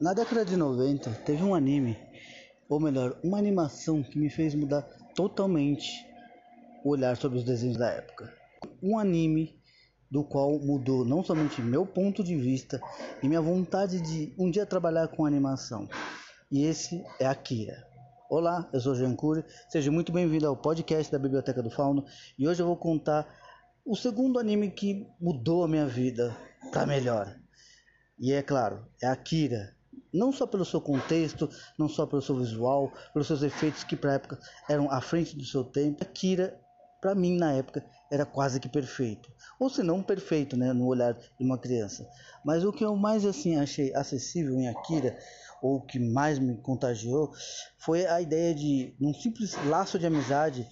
Na década de 90 teve um anime, ou melhor, uma animação que me fez mudar totalmente o olhar sobre os desenhos da época. Um anime do qual mudou não somente meu ponto de vista e minha vontade de um dia trabalhar com animação. E esse é Akira. Olá, eu sou Jean Cury, seja muito bem-vindo ao podcast da Biblioteca do Fauno e hoje eu vou contar o segundo anime que mudou a minha vida para melhor. E é claro, é Akira, não só pelo seu contexto, não só pelo seu visual, pelos seus efeitos que para época eram à frente do seu tempo. Akira, para mim na época, era quase que perfeito, ou se não perfeito, né, no olhar de uma criança. Mas o que eu mais assim achei acessível em Akira, ou o que mais me contagiou, foi a ideia de um simples laço de amizade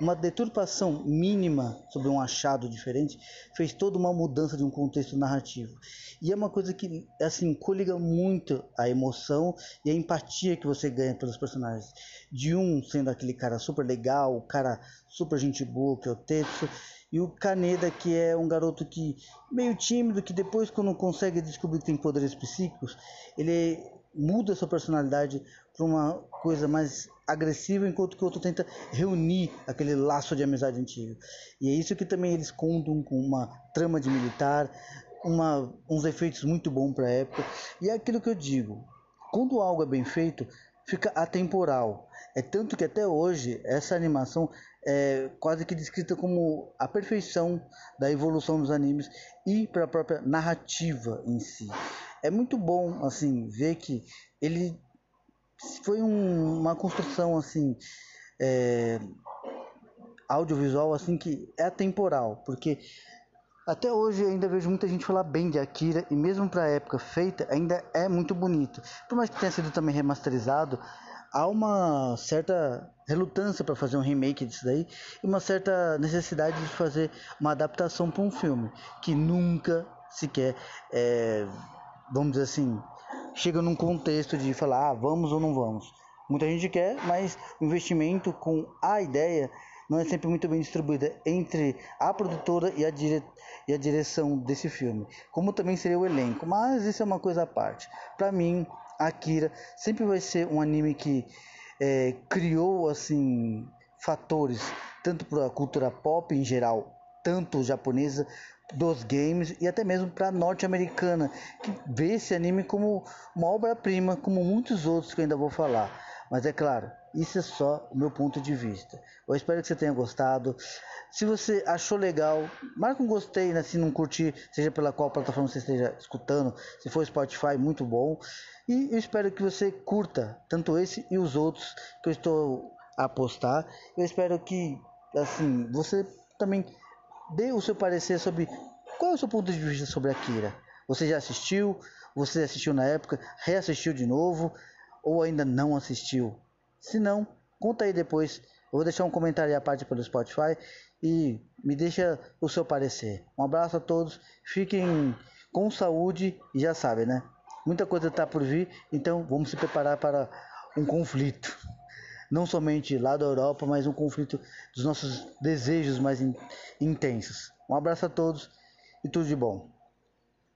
uma deturpação mínima sobre um achado diferente fez toda uma mudança de um contexto narrativo. E é uma coisa que assim coliga muito a emoção e a empatia que você ganha pelos personagens. De um sendo aquele cara super legal, o cara super gente boa que é o Tetsu, e o Kaneda que é um garoto que meio tímido que depois quando consegue descobrir que tem poderes psíquicos, ele muda sua personalidade para uma coisa mais agressiva, enquanto que o outro tenta reunir aquele laço de amizade antigo. E é isso que também eles contam com uma trama de militar, uma, uns efeitos muito bons para a época. E é aquilo que eu digo: quando algo é bem feito, fica atemporal. É tanto que até hoje essa animação é quase que descrita como a perfeição da evolução dos animes e para a própria narrativa em si. É muito bom assim ver que ele foi um, uma construção assim é, audiovisual assim que é atemporal, porque até hoje ainda vejo muita gente falar bem de Akira e mesmo para a época feita ainda é muito bonito. Por mais que tenha sido também remasterizado, há uma certa relutância para fazer um remake disso daí e uma certa necessidade de fazer uma adaptação para um filme que nunca sequer é, vamos dizer assim chega num contexto de falar, ah, vamos ou não vamos. Muita gente quer, mas o investimento com a ideia não é sempre muito bem distribuída entre a produtora e a, dire... e a direção desse filme, como também seria o elenco, mas isso é uma coisa à parte. Para mim, Akira sempre vai ser um anime que é, criou assim fatores tanto para a cultura pop em geral, tanto japonesa dos games e até mesmo para norte-americana, que vê esse anime como uma obra-prima, como muitos outros que eu ainda vou falar. Mas é claro, isso é só o meu ponto de vista. Eu espero que você tenha gostado. Se você achou legal, marca um gostei, né? Se não curtir, seja pela qual plataforma você esteja escutando. Se for Spotify, muito bom. E eu espero que você curta tanto esse e os outros que eu estou a postar. Eu espero que, assim, você também dê o seu parecer sobre qual é o seu ponto de vista sobre Akira. Você já assistiu? Você assistiu na época? Reassistiu de novo? Ou ainda não assistiu? Se não, conta aí depois. Eu vou deixar um comentário à parte pelo Spotify e me deixa o seu parecer. Um abraço a todos, fiquem com saúde e já sabem, né? Muita coisa está por vir, então vamos se preparar para um conflito não somente lá da Europa, mas um conflito dos nossos desejos mais in intensos. Um abraço a todos e tudo de bom.